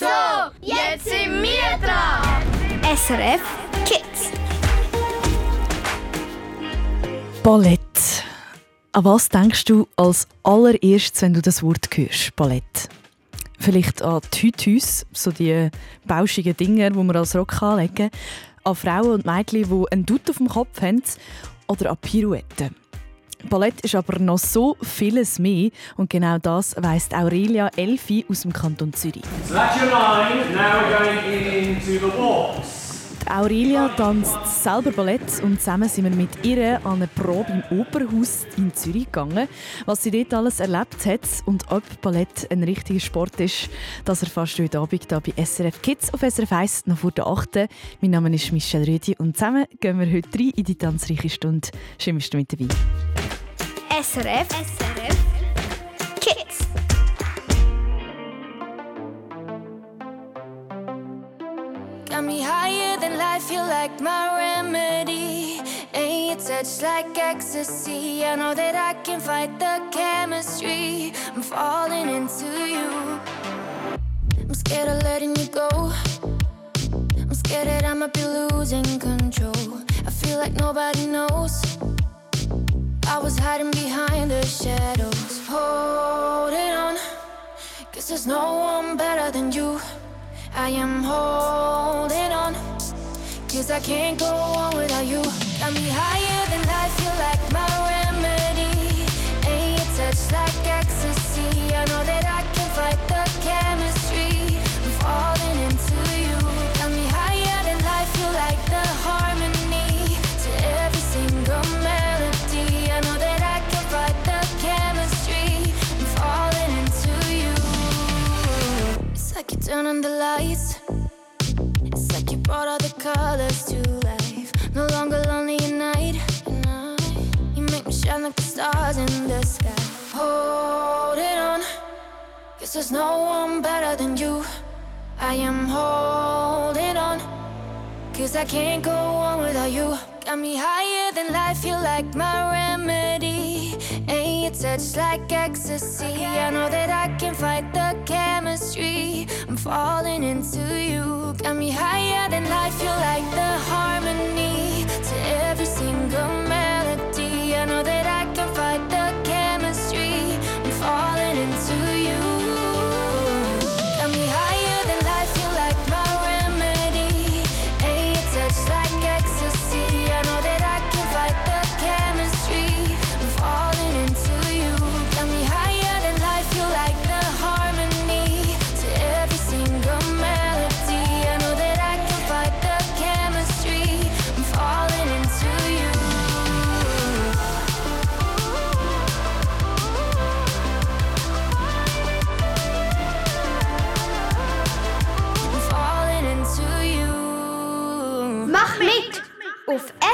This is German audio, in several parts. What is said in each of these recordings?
So, jetzt sind wir dran. SRF Kids. Ballett. An was denkst du als allererstes, wenn du das Wort hörst? Ballett. Vielleicht an Tütüs, so die bauschigen Dinger, die man als Rock anlegen. An Frauen und Mädchen, die einen Dutt auf dem Kopf haben. Oder an Pirouetten. Ballett ist aber noch so vieles mehr und genau das weiss Aurelia Elfi aus dem Kanton Zürich. So that's your line. Now we're going into the walks. Aurelia tanzt selber Ballett und zusammen sind wir mit ihr an eine Probe im Opernhaus in Zürich gegangen. Was sie dort alles erlebt hat und ob Ballett ein richtiger Sport ist, das erfährst du heute Abend hier bei SRF Kids auf SRF 1 noch vor der 8. Mein Name ist Michelle Rüdi und zusammen gehen wir heute rein in die tanzreiche Stunde. Schön, bist du mit dabei. SRF SRF Kids. Got me higher than life, you like my remedy. Ain't your touch like ecstasy. I know that I can fight the chemistry. I'm falling into you. I'm scared of letting you go. I'm scared that I might be losing control. I feel like nobody knows. I was hiding behind the shadows. Holding on. Cause there's no one better than you. I am holding on. Cause I can't go on without you. Got me higher than life, you like my remedy. Ain't your touch like ecstasy. I know that I can fight the chemistry. Touch like ecstasy. I know that I can fight the chemistry. I'm falling into you. Got me higher than life, you're like the harmony.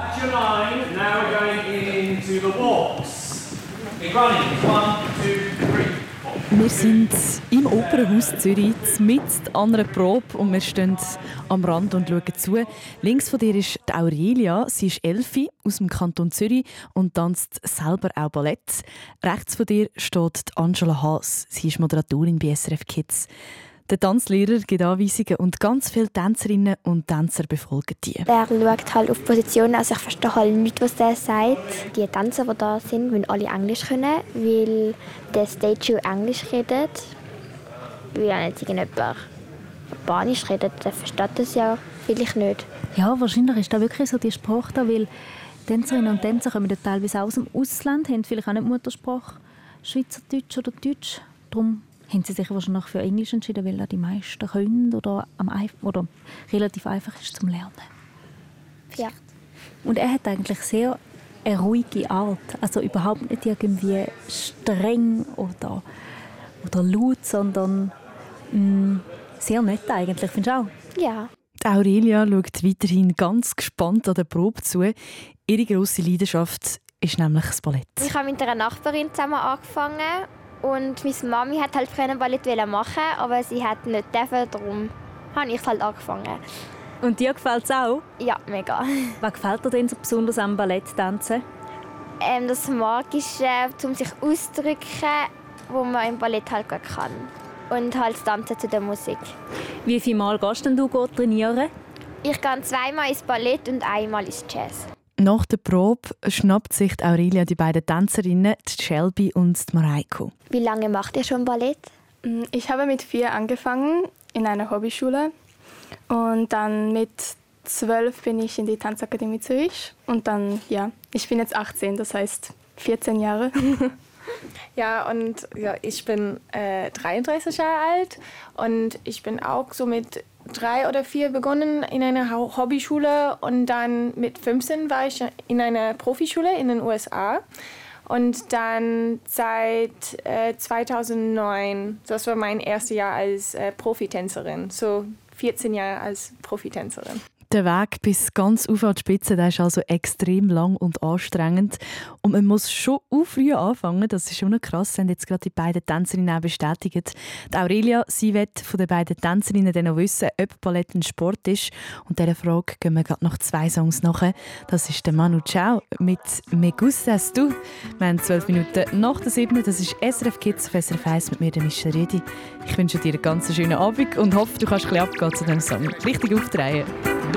That's your line. Now we're going into the walks. In running. One, two, three. Wir sind im Opernhaus Zürich, mit an einer Probe und wir stehen am Rand und schauen zu. Links von dir ist die Aurelia, sie ist Elfi aus dem Kanton Zürich und tanzt selber auch Ballett. Rechts von dir steht Angela Haas, sie ist Moderatorin bei SRF Kids. Der Tanzlehrer gibt Anweisungen und ganz viele Tänzerinnen und Tänzer befolgen die. Er schaut halt auf Positionen, also ich verstehe halt nicht, was der sagt. Die Tänzer, die da sind, müssen alle Englisch können, weil der Stage Englisch redet. Weil wenn jetzt irgendjemand Spanisch redet, der versteht das ja vielleicht nicht. Ja, wahrscheinlich ist das wirklich so die Sprache da, weil Tänzerinnen und Tänzer kommen ja teilweise auch aus dem Ausland, haben vielleicht auch nicht Muttersprache Schweizerdeutsch oder Deutsch. Darum haben sie sich wahrscheinlich für Englisch entschieden, weil da die meisten können oder, am oder relativ einfach ist zum Lernen. Vielleicht. Und er hat eigentlich sehr eine ruhige Art, also überhaupt nicht irgendwie streng oder, oder laut, sondern mh, sehr nett eigentlich, findest du auch? Ja. Die Aurelia schaut weiterhin ganz gespannt an der Probe zu. Ihre grosse Leidenschaft ist nämlich das Ballett. Ich habe mit einer Nachbarin zusammen angefangen und meine Mami hat halt früher Ballett machen, aber sie hat nicht dürfen, darum habe ich halt angefangen. Und dir gefällt es auch? Ja, mega. Was gefällt dir denn so besonders am Balletttanzen? Ähm, das Magische, um sich auszudrücken, wo man im Ballett halt gut kann. Und halt das Tanzen zu der Musik. Wie viel Mal gehst denn du trainieren? Ich gehe zweimal ins Ballett und einmal ins Jazz. Nach der Probe schnappt sich die Aurelia die beiden Tänzerinnen, die Shelby und die Mareiko. Wie lange macht ihr schon Ballett? Mm, Ich habe mit vier angefangen in einer Hobbyschule und dann mit zwölf bin ich in die Tanzakademie Zürich und dann, ja, ich bin jetzt 18, das heißt 14 Jahre. Ja, und ja, ich bin äh, 33 Jahre alt und ich bin auch so mit drei oder vier begonnen in einer Ho- Hobbyschule und dann mit 15 war ich in einer Profischule in den USA. Und dann seit äh, 2009, das war mein erstes Jahr als äh, Profitänzerin, so 14 Jahre als Profitänzerin. Der Weg bis ganz auf an die Spitze der ist also extrem lang und anstrengend. Und man muss schon auch früh anfangen. Das ist schon krass. Das haben jetzt gerade die beiden Tänzerinnen auch bestätigt. Die Aurelia, sie wird von den beiden Tänzerinnen dann noch wissen, ob Ballett ein Sport ist. Und dieser Frage gehen wir gerade noch zwei Songs nachher. Das ist der Manu Chao mit «Me gustas du». Wir haben zwölf Minuten nach der siebten. Das ist SRF Kids auf SRF 1 mit mir, der Michel Redi. Ich wünsche dir einen ganz schönen Abend und hoffe, du kannst ein bisschen abgehen zu diesem Song. Richtig aufdrehen.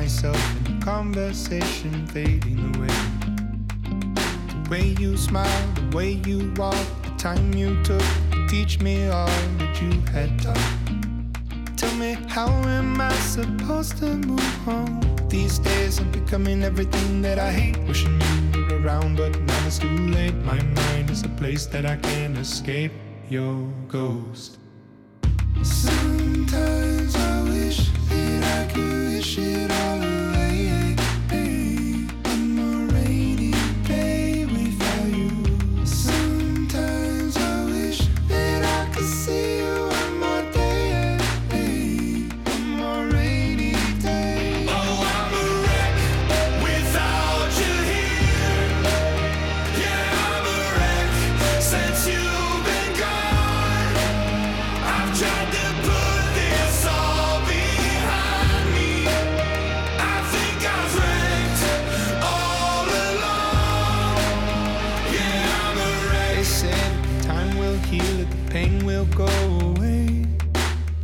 myself in conversation fading away. The way you smile, the way you walk, the time you took to teach me all that you had taught. Tell me, how am I supposed to move on? These days I'm becoming everything that I hate. Wishing you were around, but now it's too late. My mind is a place that I can't escape your ghost. Sometimes I wish that I could wish it all away.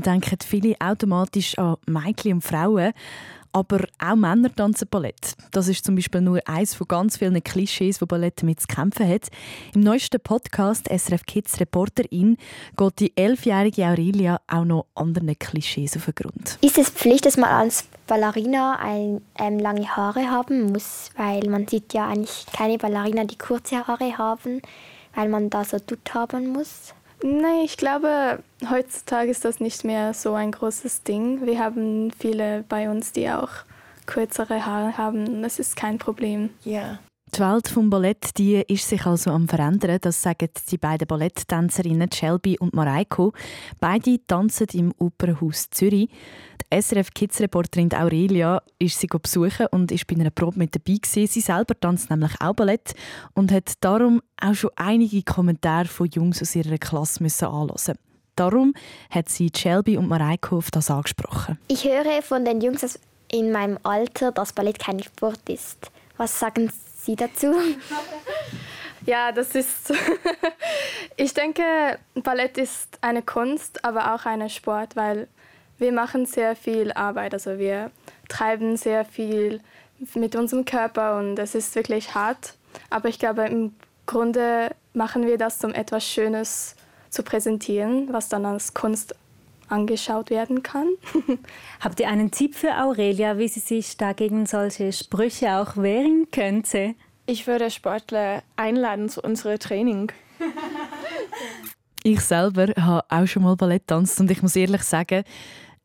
Dann denken viele automatisch an Mädchen und Frauen. Aber auch Männer tanzen Ballett. Das ist zum Beispiel nur eines von ganz vielen Klischees, wo Ballett damit zu kämpfen hat. Im neuesten Podcast SRF Kids Reporterin geht die elfjährige Aurelia auch noch anderen Klischees auf den Grund. Ist es Pflicht, dass man als Ballerina ein, ähm, lange Haare haben muss? Weil man sieht ja eigentlich keine Ballerina, die kurze Haare haben, weil man da so tut haben muss. Nein, ich glaube, heutzutage ist das nicht mehr so ein großes Ding. Wir haben viele bei uns, die auch kürzere Haare haben. Das ist kein Problem. Ja. Die Welt des Ballett die ist sich also am verändern. Das sagen die beiden Balletttänzerinnen Shelby und Mareiko. Beide tanzen im Opernhaus Zürich. Die SRF Kids Reporterin Aurelia ist sie besuchen und ist bei einer Probe mit dabei gewesen. Sie selber tanzt nämlich auch Ballett und hat darum auch schon einige Kommentare von Jungs aus ihrer Klasse müssen anhören. Darum hat sie Shelby und Mareiko auf das angesprochen. Ich höre von den Jungs in meinem Alter, dass Ballett kein Sport ist. Was sagen Sie dazu? Ja, das ist. ich denke, Ballett ist eine Kunst, aber auch ein Sport, weil wir machen sehr viel Arbeit. Also wir treiben sehr viel mit unserem Körper und es ist wirklich hart. Aber ich glaube, im Grunde machen wir das, um etwas Schönes zu präsentieren, was dann als Kunst angeschaut werden kann. Habt ihr einen Tipp für Aurelia, wie sie sich dagegen solche Sprüche auch wehren könnte? Ich würde Sportler einladen zu unserem Training. Ich selber habe auch schon mal Ballett getanzt und ich muss ehrlich sagen,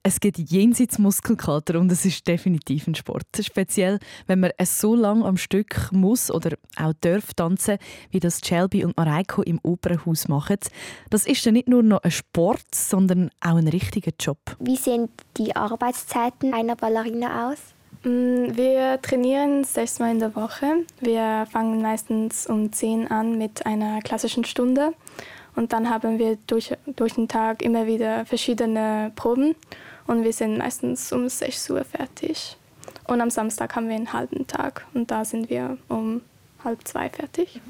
es gibt jenseits Muskelkater und es ist definitiv ein Sport. Speziell, wenn man es so lange am Stück muss oder auch darf tanzen, wie das Shelby und Mareiko im Opernhaus machen. Das ist dann nicht nur noch ein Sport, sondern auch ein richtiger Job. Wie sehen die Arbeitszeiten einer Ballerina aus? Mm, Wir trainieren sechsmal in der Woche. Wir fangen meistens um 10 an mit einer klassischen Stunde. Und dann haben wir durch, durch den Tag immer wieder verschiedene Proben. Und wir sind meistens um 6 Uhr fertig. Und am Samstag haben wir einen halben Tag. Und da sind wir um halb zwei fertig.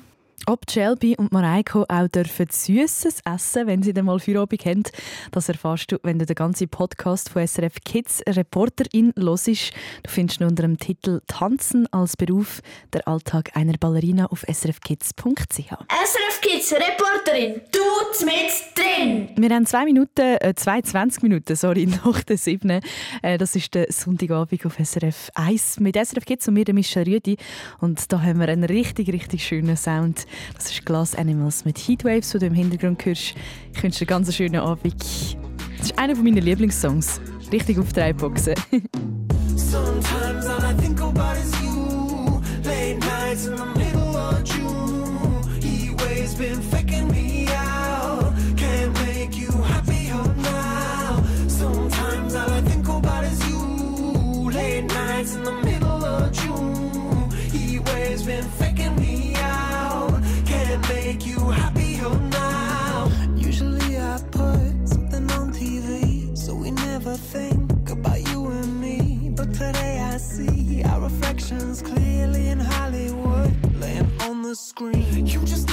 Ob Shelby und Mareiko auch dürfen Süßes essen, wenn sie dann mal Feierabend haben, das erfährst du, wenn du den ganzen Podcast von SRF Kids Reporterin hörst. Du findest ihn unter dem Titel «Tanzen als Beruf – Der Alltag einer Ballerina» auf srfkids.ch. SRF Kids Reporterin, du mit drin! Wir haben zwei Minuten, äh, 22 Minuten, sorry, nach der 7. Äh, das ist der Sonntagabend auf SRF 1 mit SRF Kids und mir, der Michel Rüdi. Und da haben wir einen richtig, richtig schönen Sound. Das ist Glass Animals mit Heatwaves, die du im Hintergrund hörst. Ich wünsche dir einen ganz schönen Abend. Das ist einer meiner Lieblingssongs. Richtig auf drei Boxen. scream. You just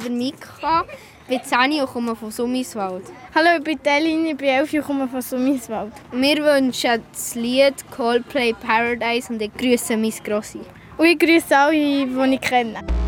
der Mika, ich bin 10 und komme von Summiswald. Hallo, ich bin Delin, ich bin 11 und komme von Summiswald. Wir wünschen das Lied Coldplay Paradise und ich grüße mein Grossi. Und ich grüße alle, die ich kenne.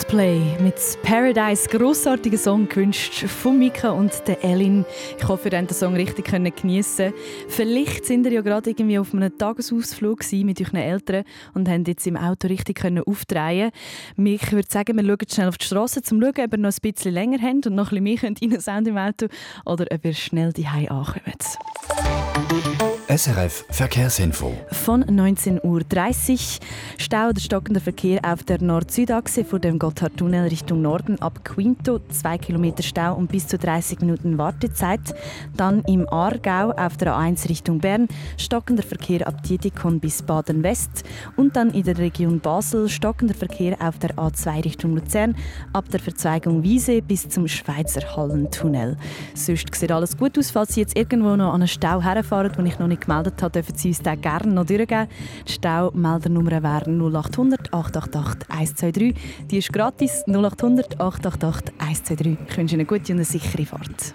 Coldplay mit Paradise, grossartiger Song gewünscht von Mika und der Elin. Ich hoffe, ihr könnt den Song richtig geniessen Vielleicht sind ihr ja gerade irgendwie auf einem Tagesausflug mit euren Eltern und haben jetzt im Auto richtig aufdrehen. Ich würde sagen, wir schauen schnell auf die Straße, um zu schauen, ob ihr noch ein bisschen länger habt und noch ein bisschen mehr reinsound im Auto oder ob ihr schnell die ankommt. SRF Verkehrsinfo. Von 19.30 Uhr Stau der stockende Verkehr auf der Nord-Süd-Achse vor dem Gotthardtunnel Richtung Norden ab Quinto. 2 Kilometer Stau und bis zu 30 Minuten Wartezeit. Dann im Aargau auf der A1 Richtung Bern stockender Verkehr ab Dietikon bis Baden-West. Und dann in der Region Basel stockender Verkehr auf der A2 Richtung Luzern ab der Verzweigung Wiese bis zum Schweizer Hallentunnel. Sonst sieht alles gut aus, falls Sie jetzt irgendwo noch an einen Stau herfahren, den ich noch nicht gemeldet habe, dürfen Sie uns den gerne noch durchgeben. Die Staumeldernummer wäre 0800 888 123. Die ist gratis 0800 888 123. Ich wünsche Ihnen eine gute und eine sichere Fahrt.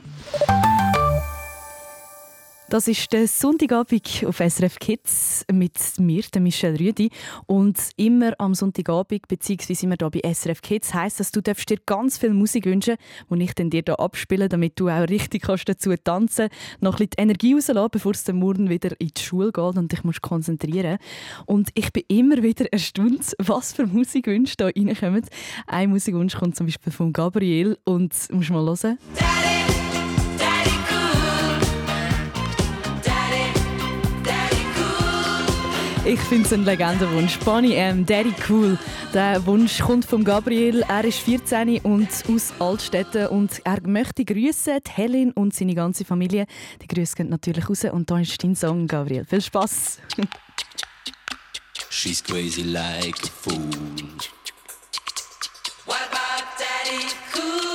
Das ist der Sonntagabend auf SRF Kids mit mir, der Michelle Rüdi. Und immer am Sonntagabend, beziehungsweise immer hier bei SRF Kids, heisst das, du darfst dir ganz viel Musik wünschen, die ich dann dir hier abspiele, damit du auch richtig kannst dazu tanzen noch ein bisschen Energie rauslassen, bevor es dann morgen wieder in die Schule geht und dich musst konzentrieren Und ich bin immer wieder erstaunt, was für Musikwünsche da reinkommen. Ein Musikwunsch kommt zum Beispiel von Gabriel und musst mal hören. Ich finde es ein Legendenwunsch. Bonnie M, Daddy Cool. Der Wunsch kommt von Gabriel. Er ist 14 und aus Altstädten und er möchte grüßen die Helen und seine ganze Familie. Die Grüße gehen natürlich raus und da ist dein Song, Gabriel. Viel Spaß! She's crazy like a fool. What about Daddy Cool?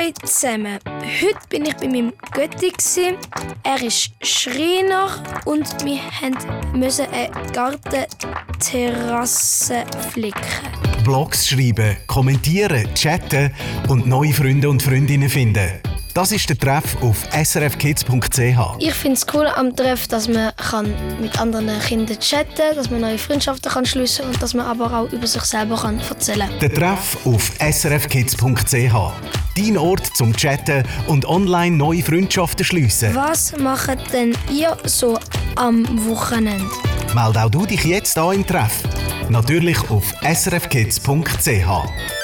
Hallo zusammen. Heute bin ich bei meinem Götti. Er ist Schreiner und wir mussten eine Gartenterrasse flicken. Blogs schreiben, kommentieren, chatten und neue Freunde und Freundinnen finden. Das ist der Treff auf srfkids.ch. Ich finde es cool am Treff, dass man kann mit anderen Kindern chatten kann, dass man neue Freundschaften kann schliessen und dass man aber auch über sich selber kann erzählen kann. Der Treff auf srfkids.ch. Dein Ort zum Chatten und online neue Freundschaften schliessen. Was macht denn ihr so am Wochenende? Meld auch du dich jetzt an im Treff. Natürlich auf srfkids.ch.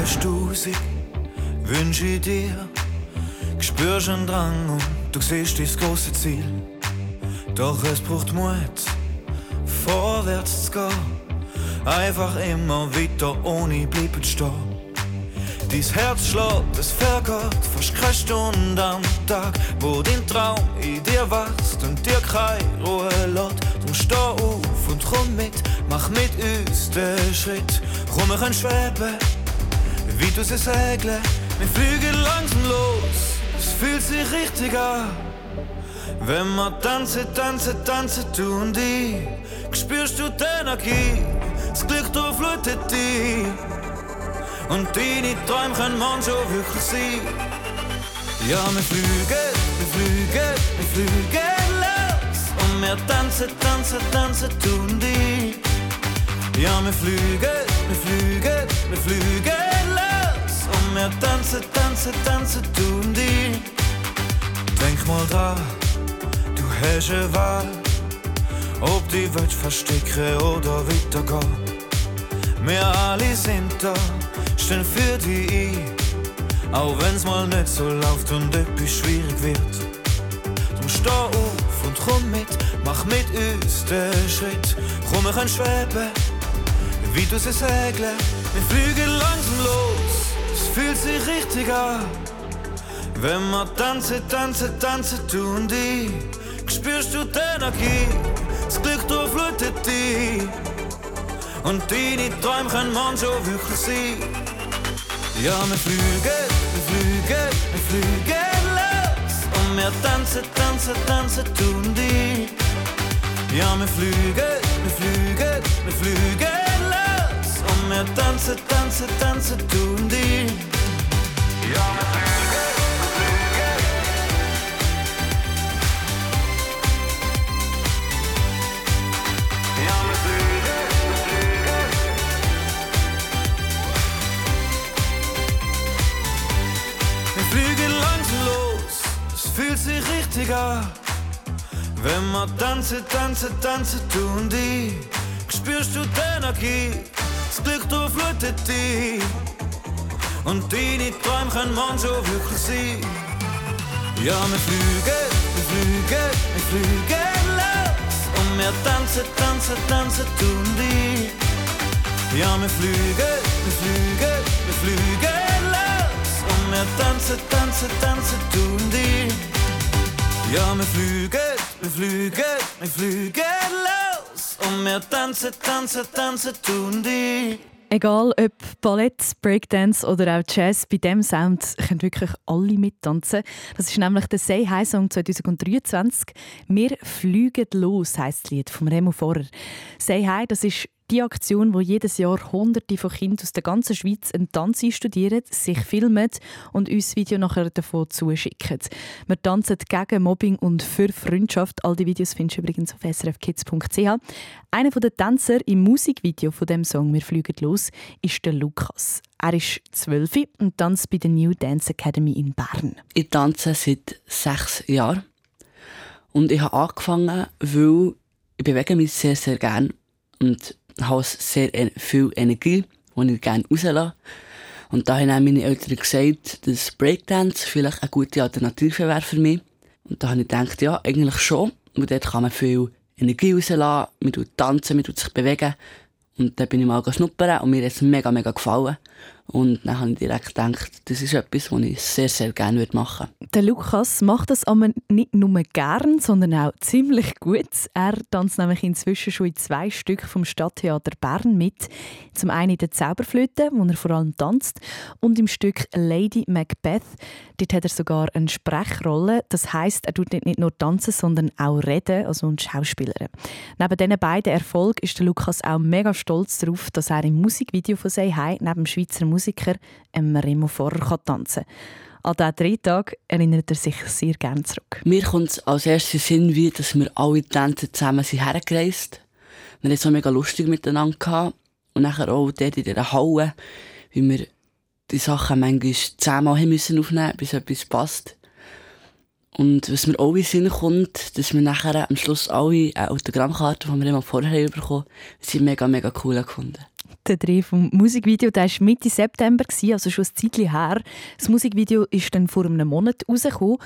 Du hast Musik, wünsche ich dir. Spürst einen Drang und du siehst das große Ziel. Doch es braucht Mut, vorwärts zu gehen. Einfach immer weiter ohne bleiben stehen. Dies Herz schlägt, es vergeht fast keine Stunde am Tag, wo dein Traum in dir wächst und dir keine Ruhe lässt. Drum steh auf und komm mit, mach mit uns den Schritt. Komm, wir können schweben, wie du sie segeln. Wir fliegen langsam los, es fühlt sich richtig an. Wenn wir tanzen, tanzen, tanzen, du und ich, spürst du die Energie, das Glück durchflutet dich. Und deine Träume können manchmal wirklich sein. Ja, wir fliegen, wir fliegen, wir fliegen los. Und wir tanzen, tanzen, tanzen, du und ich. Ja, wir fliegen, wir fliegen, wir fliegen wir tanzen, tanzen, tanzen, und ich. Denk mal dran, du hast eine Wahl. Ob die Welt verstecken oder weitergehen. Wir alle sind da, stehen für die ein. Auch wenn's mal nicht so läuft und etwas schwierig wird. Drum steh auf und komm mit, mach mit uns den Schritt. Komm, wir können schweben, wie du sie segeln. Wir fliegen langsam los, fühlt sich richtig an. Wenn wir tanzen, tanzen, tanzen, du und ich, spürst du die Energie, das Glück durchflutet dich. Und deine Träume können manchmal wirklich sein. Ja, wir fliegen, wir fliegen, wir fliegen los. Und wir tanzen, tanzen, tanzen, du und ich. Ja, wir fliegen, wir fliegen, wir fliegen tanzen, tanzen, tanzen, du und ich. Ja, fühlt sich richtig an. Wenn wir tanzen, tanzen, tanzen, du und ich, spürst du die Energie, das Glück durchflutet dich. Und deine Träume können manchmal wirklich sein. Ja, wir fliegen, wir fliegen, wir fliegen los. Und wir tanzen, tanzen, tanzen, du und ich. Ja, wir fliegen, wir fliegen, wir fliegen los. Und wir tanzen, tanzen, tanzen, du und ich. Ja, wir fliegen, wir fliegen, wir fliegen los. Und wir tanzen, tanzen, tanzen, du und ich. Egal ob Ballett, Breakdance oder auch Jazz, bei diesem Sound können wirklich alle mittanzen. Das ist nämlich der Say Hi Song 2023. «Wir fliegen los» heisst das Lied von Remo Vorer. «Say Hi» das ist die Aktion, wo jedes Jahr Hunderte von Kindern aus der ganzen Schweiz einen Tanz einstudieren, sich filmen und uns Video nachher davon zuschicken. Wir tanzen gegen Mobbing und für Freundschaft. All die Videos findest du übrigens auf srfkids.ch. Einer der Tänzer im Musikvideo von dem Song «Wir fliegen los» ist der Lukas. Er ist zwölf und tanzt bei der New Dance Academy in Bern. Ich tanze seit sechs Jahren. Und ich habe angefangen, weil ich bewege mich sehr, sehr gerne und habe sehr en- viel Energie, die ich gerne rauslasse. Und da haben meine Eltern gesagt, dass Breakdance vielleicht eine gute Alternative wäre für mich. Und da habe ich gedacht, ja, eigentlich schon. Weil dort kann man viel Energie rauslassen, man tut tanzen, man tut sich bewegen. Und dann bin ich mal schnuppern und mir hat es mega, mega gefallen. Und dann habe ich direkt gedacht, das ist etwas, was ich sehr, sehr gerne machen würde. Der Lukas macht das aber nicht nur gern, sondern auch ziemlich gut. Er tanzt nämlich inzwischen schon in zwei Stück vom Stadttheater Bern mit. Zum einen in der Zauberflöte, wo er vor allem tanzt, und im Stück Lady Macbeth. Dort hat er sogar eine Sprechrolle. Das heißt, er tut nicht nur tanzen, sondern auch reden, also ein Schauspieler. Neben diesen beiden Erfolgen ist der Lukas auch mega stolz darauf, dass er im Musikvideo von «Say Hi» neben dem Schweizer Musiker ähm, Remo Vorer tanzen kann. An diesen drei Tage erinnert er sich sehr gerne zurück. Mir kommt als erstes Sinn, wie, dass wir alle Tänzer zusammen sind Wir hatten so mega lustig miteinander. Gehabt. Und nachher auch dort in dieser Halle, wie wir die Sachen manchmal zehnmal aufnehmen bis etwas passt. Und was mir auch in Sinn kommt, dass wir nachher am Schluss alle eine Autogrammkarte, die wir immer vorher bekommen haben, sind mega, mega cool gefunden. Der Dreh vom Musikvideo der war Mitte September, also schon ein Zeitchen her. Das Musikvideo ist dann vor einem Monat rausgekommen.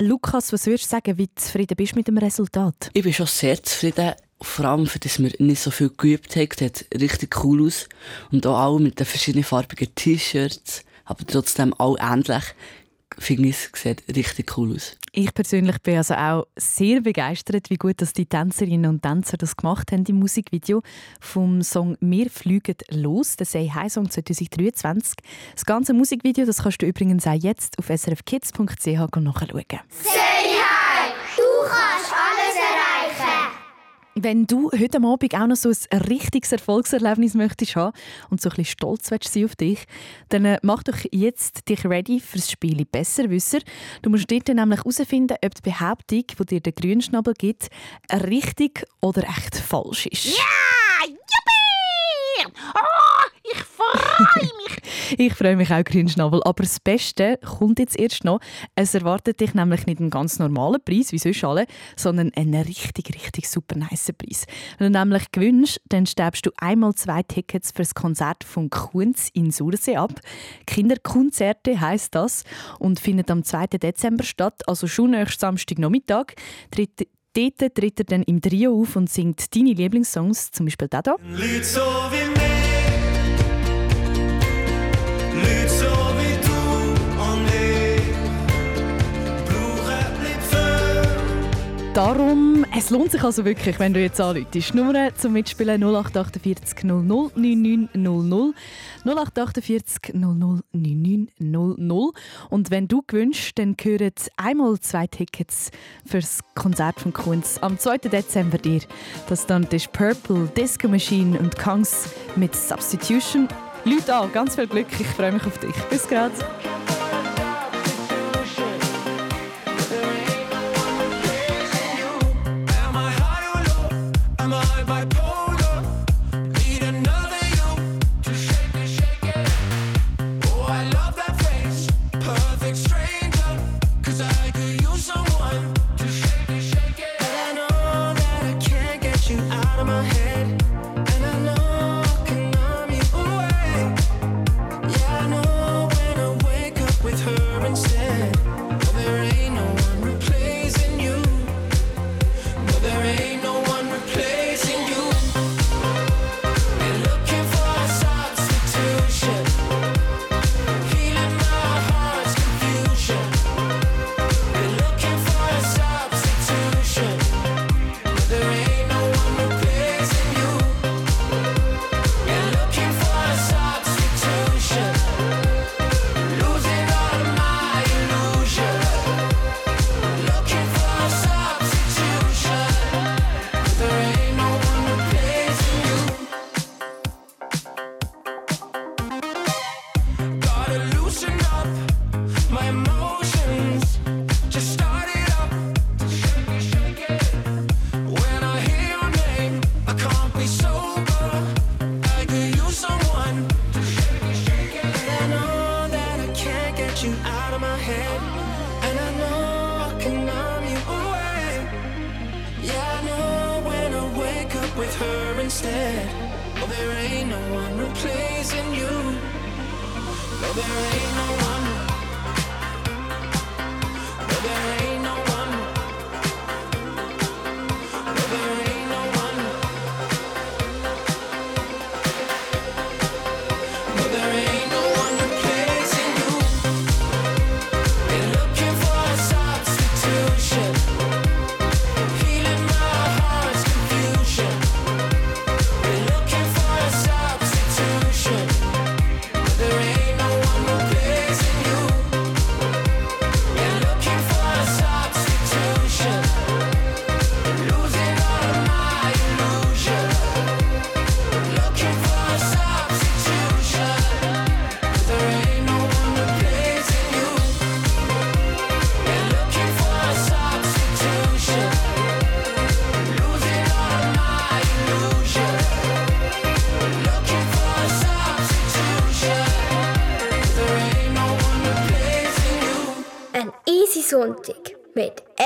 Lukas, was würdest du sagen, wie zufrieden bist du mit dem Resultat? Ich bin schon sehr zufrieden. Vor allem, für dass wir nicht so viel geübt haben, sieht richtig cool aus. Und auch mit den verschiedenen farbigen T-Shirts, aber trotzdem auch ähnlich. Finde ich, es sieht richtig cool aus. Ich persönlich bin also auch sehr begeistert, wie gut dass die Tänzerinnen und Tänzer das gemacht haben im Musikvideo vom Song «Wir fliegen los», der «Say Hi Song» 2023. Das ganze Musikvideo das kannst du übrigens auch jetzt auf srfkids.ch nachschauen. Say hi! Du kannst alles erreichen! Wenn du heute Abend auch noch so ein richtiges Erfolgserlebnis möchtest haben und so ein bisschen stolz willst sein auf dich, dann äh, mach doch jetzt dich ready fürs Spiel Besserwisser. Du musst dort nämlich herausfinden, ob die Behauptung, die dir der Grünschnabel gibt, richtig oder echt falsch ist. Ja! Juppie! Oh, ich freue mich! Ich freue mich auch, Grünschnabel. Aber das Beste kommt jetzt erst noch. Es erwartet dich nämlich nicht einen ganz normalen Preis, wie sonst alle, sondern einen richtig, richtig super nice Preis. Wenn du nämlich gewinnst, dann stellst du einmal zwei Tickets für das Konzert von Kunz in Sursee ab. Kinderkonzerte heisst das und findet am 2. Dezember statt, also schon nächsten Samstag Nachmittag. Dort tritt er dann im Trio auf und singt deine Lieblingssongs, zum Beispiel den hier. Darum, es lohnt sich also wirklich, wenn du jetzt anläutest. Nummer zum Mitspielen 0848 00 9900 0848 00 9900 Und wenn du gewünscht, dann gehören einmal zwei Tickets fürs Konzert von Kunz am 2. Dezember dir. Das dann ist Purple, Disco Machine und Kongs mit Substitution. Leute an, ganz viel Glück, ich freue mich auf dich. Bis grad.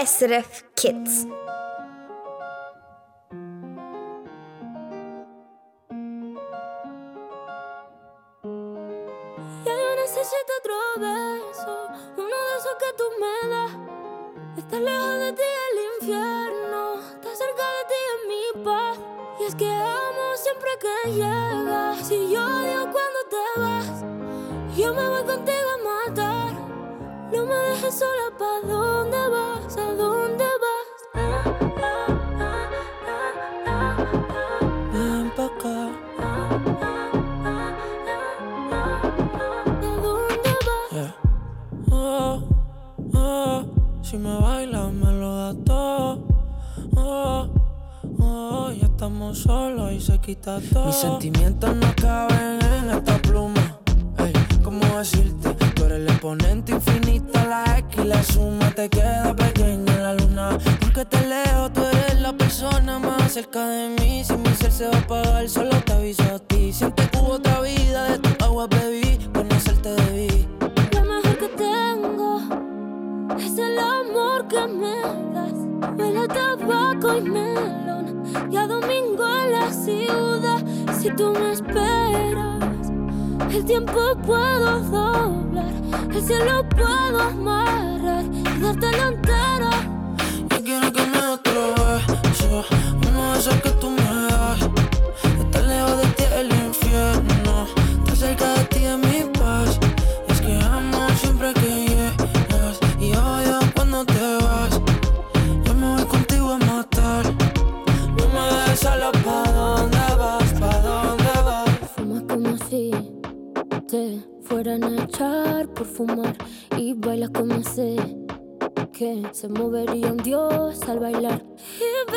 SRF Kids. Yo necesito otro beso, uno de esos que tú me das. Estar lejos de ti el infierno, estar cerca de ti es mi paz. Y es que amo siempre que llegas. Si yo odio cuando te vas, yo me voy contigo a matar. No me dejes sola, ¿pa' dónde vas? ¿A dónde vas? Ven pa' acá. Yeah. Oh, oh, si me bailas me lo das todo. Oh, oh, ya estamos solos y se quita todo. Mis sentimientos no caben en esta pluma. Ey, ¿cómo decirte? El exponente infinito, la X y la suma te queda pequeña la luna. Porque te leo, tú eres la persona más cerca de mí. Si mi ser se va a apagar, solo te aviso a ti. Siente que hubo otra vida, de tu agua bebí, conocerte debí. Lo mejor que tengo es el amor que me das. Huele tabaco y melón y a domingo en la ciudad. Si tú me esperas, el tiempo puedo doblar, el cielo puedo amarrar y dártelo entero. Yo quiero que me otro beso, uno de esos que tú me se movería un dios al bailar. Y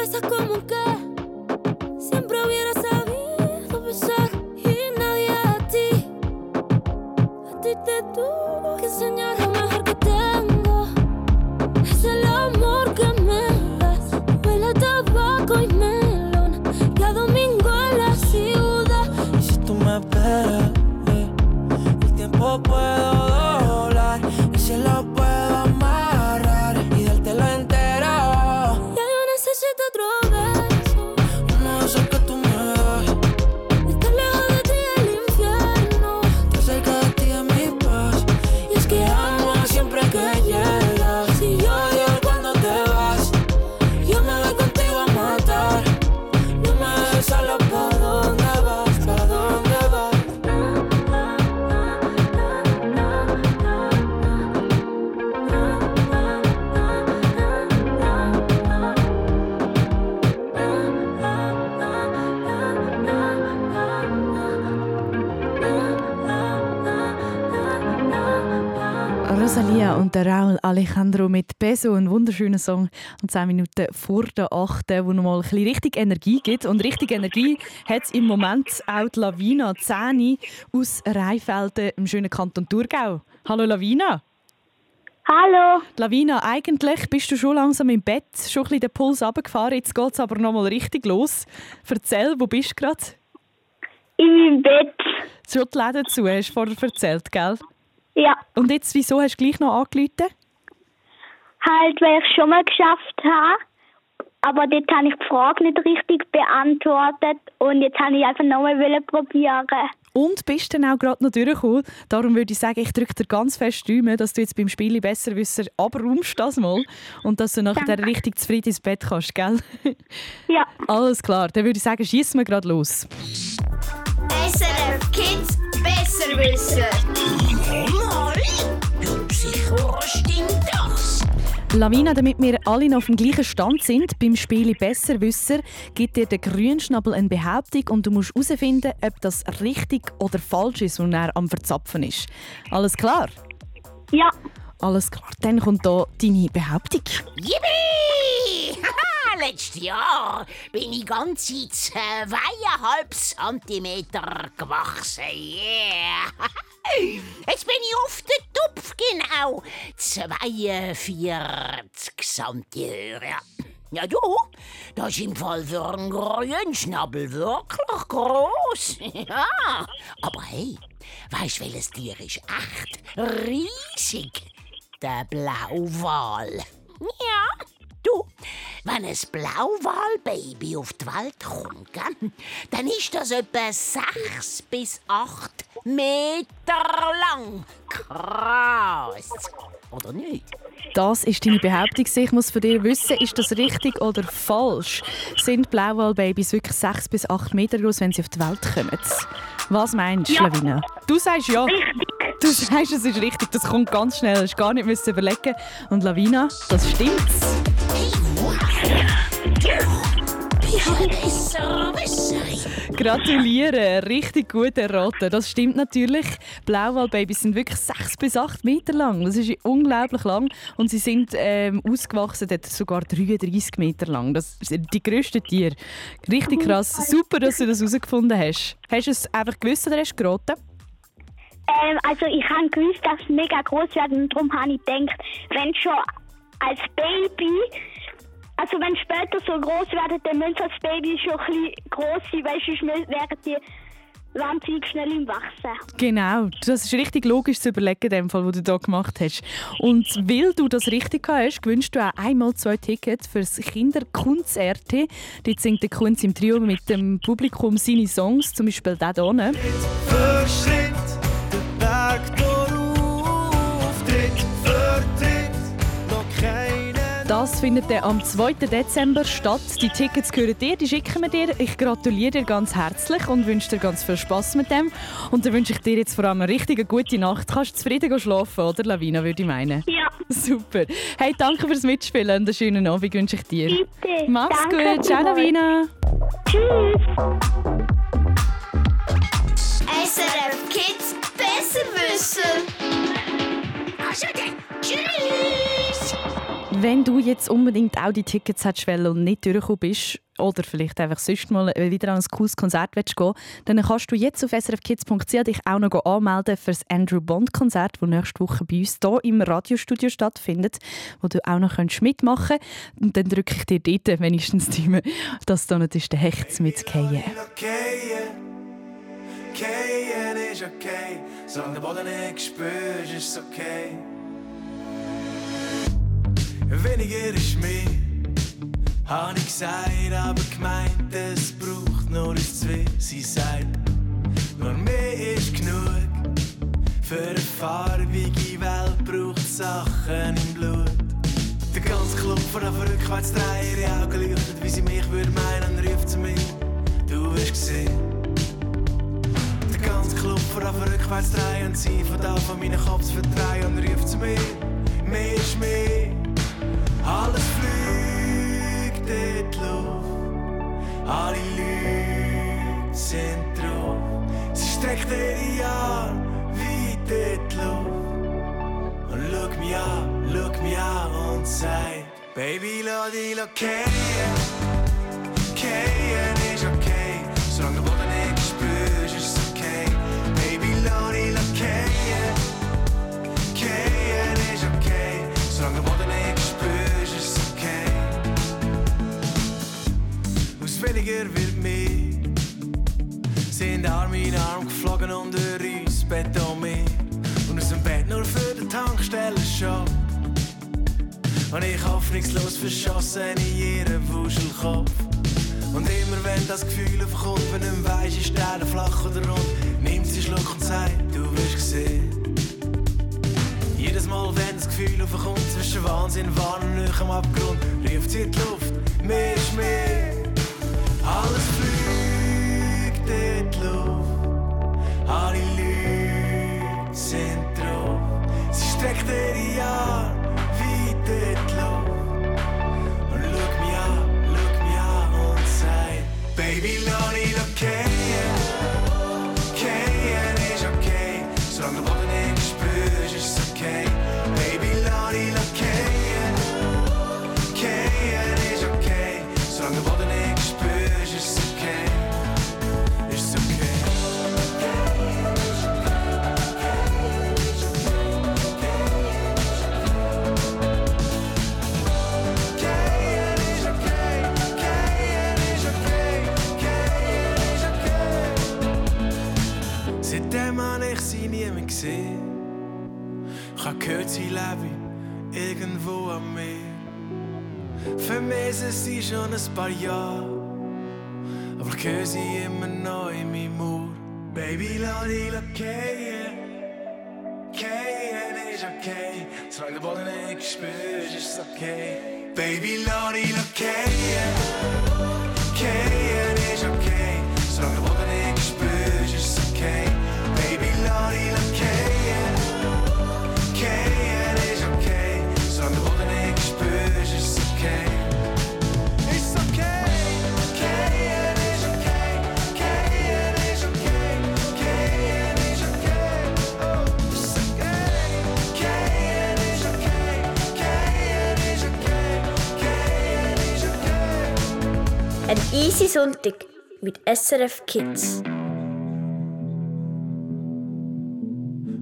Rosalia und der Raul Alejandro mit Peso, ein wunderschöner Song. Und 10 Minuten vor der 8, wo nochmal ein bisschen richtig Energie gibt. Und richtig Energie hat im Moment auch die Lavina 10 aus Rheinfelden im schönen Kanton Thurgau. Hallo Lavina. Hallo. Lavina, eigentlich bist du schon langsam im Bett, schon ein bisschen den Puls runtergefahren. Jetzt geht es aber nochmal richtig los. Erzähl, wo bist du gerade? In meinem Bett. Schon die Läden zu, hast du vorher erzählt, gell? Ja. Und jetzt, wieso hast du gleich noch angerufen? Halt, weil ich schon mal geschafft habe. Aber dort habe ich die Frage nicht richtig beantwortet. Und jetzt habe ich einfach nochmal probieren. Und bist dann auch gerade noch durchgekommen. Darum würde ich sagen, ich drücke dir ganz fest die Daumen, dass du jetzt beim Spielen besser wisser abrumst das mal. Und dass du nachher Danke. richtig zufrieden ins Bett kannst, gell? Ja. Alles klar, dann würde ich sagen, schießen wir gerade los. SRF Kids Besserwisser. Mal? Sicher stimmt das. Lavina, damit wir alle noch auf dem gleichen Stand sind, beim Spielen Besserwisser gibt dir der Grünschnabel eine Behauptung und du musst herausfinden, ob das richtig oder falsch ist, was er am Verzapfen ist. Alles klar? Ja. Alles klar, dann kommt hier deine Behauptung. Yippie! Letztes Jahr bin ich ganze zweieinhalb Zentimeter gewachsen. Yeah! Jetzt bin ich auf den Tupf, genau 42 Zentimeter. Ja. Ja, du, das ist im Fall für einen Grünschnabel wirklich groß. ja, aber hey, weißt du, welches Tier ist echt riesig? der Blauwal. Ja, du, wenn ein Blauwalbaby auf die Welt kommt, gell, dann ist das etwa sechs bis acht Meter lang. Krass. Oder nicht? Das ist deine Behauptung. Ich muss von dir wissen, ist das richtig oder falsch? Sind Blauwalbabys wirklich sechs bis acht Meter groß, wenn sie auf die Welt kommen? Was meinst du, Ja. Lavina? Du sagst ja. Richtig. Du sagst, es ist richtig. Das kommt ganz schnell. Das hast gar nicht überlegen. Und Lavina, das stimmt. Gratuliere, richtig gut erraten. Das stimmt natürlich. Blauwalbabys sind wirklich sechs bis acht Meter lang. Das ist unglaublich lang. Und sie sind ähm, ausgewachsen, sogar 33 Meter lang. Das sind die grössten Tiere. Richtig krass. Super, dass du das herausgefunden hast. Hast du es einfach gewusst oder hast du geraten? Ähm, also ich habe gewusst, dass es mega groß wird und darum habe ich gedacht, wenn schon als Baby, also wenn später so groß werden, dann müssen als Baby schon ein bisschen groß sein, weil sonst werden die wahnsinnig schnell im Wachsen. Genau, das ist richtig logisch zu überlegen, dem Fall, was du da gemacht hast. Und weil du das richtig gehabt hast, gewünscht du auch einmal zwei Tickets für das Kinderkunst-RT. Dort singt der Kunz im Trio mit dem Publikum seine Songs, zum Beispiel den hier. Für Schritt, der Berg auf, Das findet dann am 2. Dezember statt. Die Tickets gehören dir, die schicken wir dir. Ich gratuliere dir ganz herzlich und wünsche dir ganz viel Spass mit dem. Und dann wünsche ich dir jetzt vor allem eine richtig gute Nacht. Kannst du zufrieden gehen schlafen, oder Lavina, würde ich meinen? Ja. Super. Hey, danke fürs Mitspielen und einen schönen Abend wünsche ich dir. Bitte. Mach's Danke gut. Ciao. Lavina. SRF Kids besser wissen. Tschüss. Wenn du jetzt unbedingt auch die Tickets hättest und nicht durchgekommen bist, oder vielleicht einfach sonst mal wieder an ein cooles Konzert willst gehen dann kannst du jetzt auf srfkids.ch dich auch noch anmelden für das Andrew Bond Konzert, das nächste Woche bei uns hier im Radiostudio stattfindet, wo du auch noch mitmachen kannst. Und dann drücke ich dir dort wenigstens die Daumen, dass da nicht der Hecht mitzugehen. Okay, Kehren ist okay, solange der Boden nicht spürst, ist es okay. Weniger ist mehr, hab ich gesagt, aber gemeint, es braucht nur ein Zwei. Sie sagt, nur mehr ist genug. Für eine farbige Welt braucht Sachen im Blut. Der ganze Club von der rückwärts drehen, ihre Augen leuchten, wie sie mich würde meinen, und ruft zu mir, du wirst gesehen. Der ganze Club von der rückwärts drehen sie von da von meinen Kopf verdrehen und ruft zu mir, mehr ist mehr. Alles fliegt in die Luft, alle Leute sind drauf. Sie streckt ihre Arme weit in die Luft. Und schaut mich an, schaut mich an und sagt, Baby, lass dich gehen, gehen verschossen in ihren Wuschelkopf. Und immer wenn das Gefühl aufkommt, wenn du weisst, ist der flach oder rund, nimmt sie Schluck und sagt, du wirst gesehen. Jedes Mal, wenn das Gefühl aufkommt, zwischen Wahnsinn, Wahn und am Abgrund, ruft sie die Luft, mehr ist mehr. Sie schon ein paar Jahre, aber ich höre sie immer noch in meinem Ohr. Baby, lass dich gehen, gehen ist okay. Solange der Boden nicht spürst, ist es okay. Baby, lass dich gehen, gehen ist okay. Solange der easy Sonntag mit SRF Kids.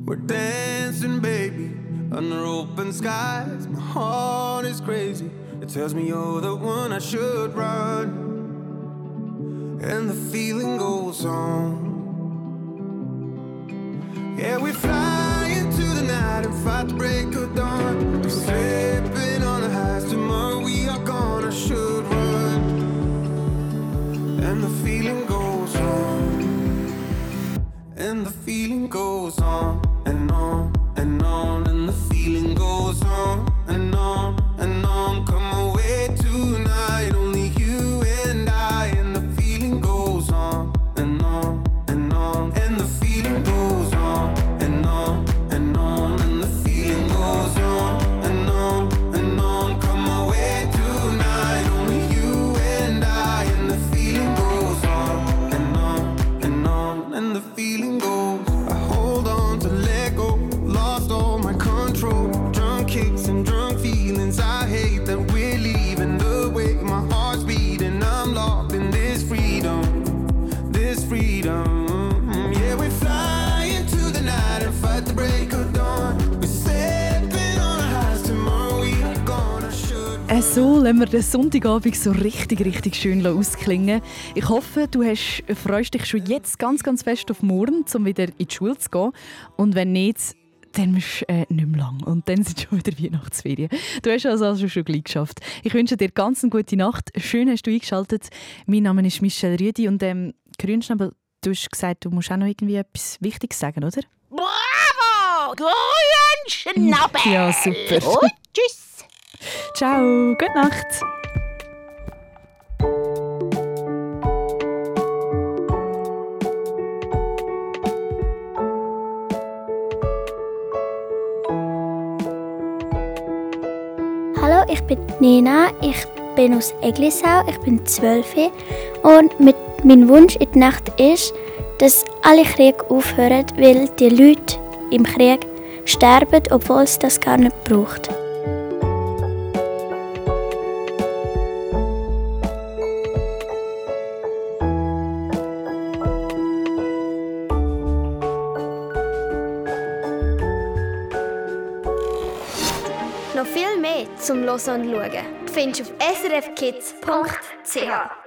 We're dancing, baby, under open skies. My heart is crazy. It tells me you're the one I should run. And the feeling goes on. Yeah, we fly into the night and fight the break of dawn. We're slipping on the highs. Tomorrow the feeling So lassen wir den Sonntagabend so richtig, richtig schön ausklingen. Ich hoffe, du hast, freust dich schon jetzt ganz, ganz fest auf morgen, um wieder in die Schule zu gehen. Und wenn nicht, dann ist äh, nicht mehr lang. Und dann sind schon wieder Weihnachtsferien. Du hast also, also schon gleich geschafft. Ich wünsche dir ganz eine gute Nacht. Schön hast du eingeschaltet. Mein Name ist Michelle Rüdi und ähm, Grünschnabel, du hast gesagt, du musst auch noch irgendwie etwas Wichtiges sagen, oder? Bravo! Grünen Schnabel! Ja, super. Und tschüss! Ciao, gute Nacht. Hallo, ich bin Nina, ich bin aus Eglisau, ich bin 12 und mit, mein Wunsch in der Nacht ist, dass alle Kriege aufhören, weil die Leute im Krieg sterben, obwohl es das gar nicht braucht. Zum Hören und Schauen findest du auf srfkids.ch.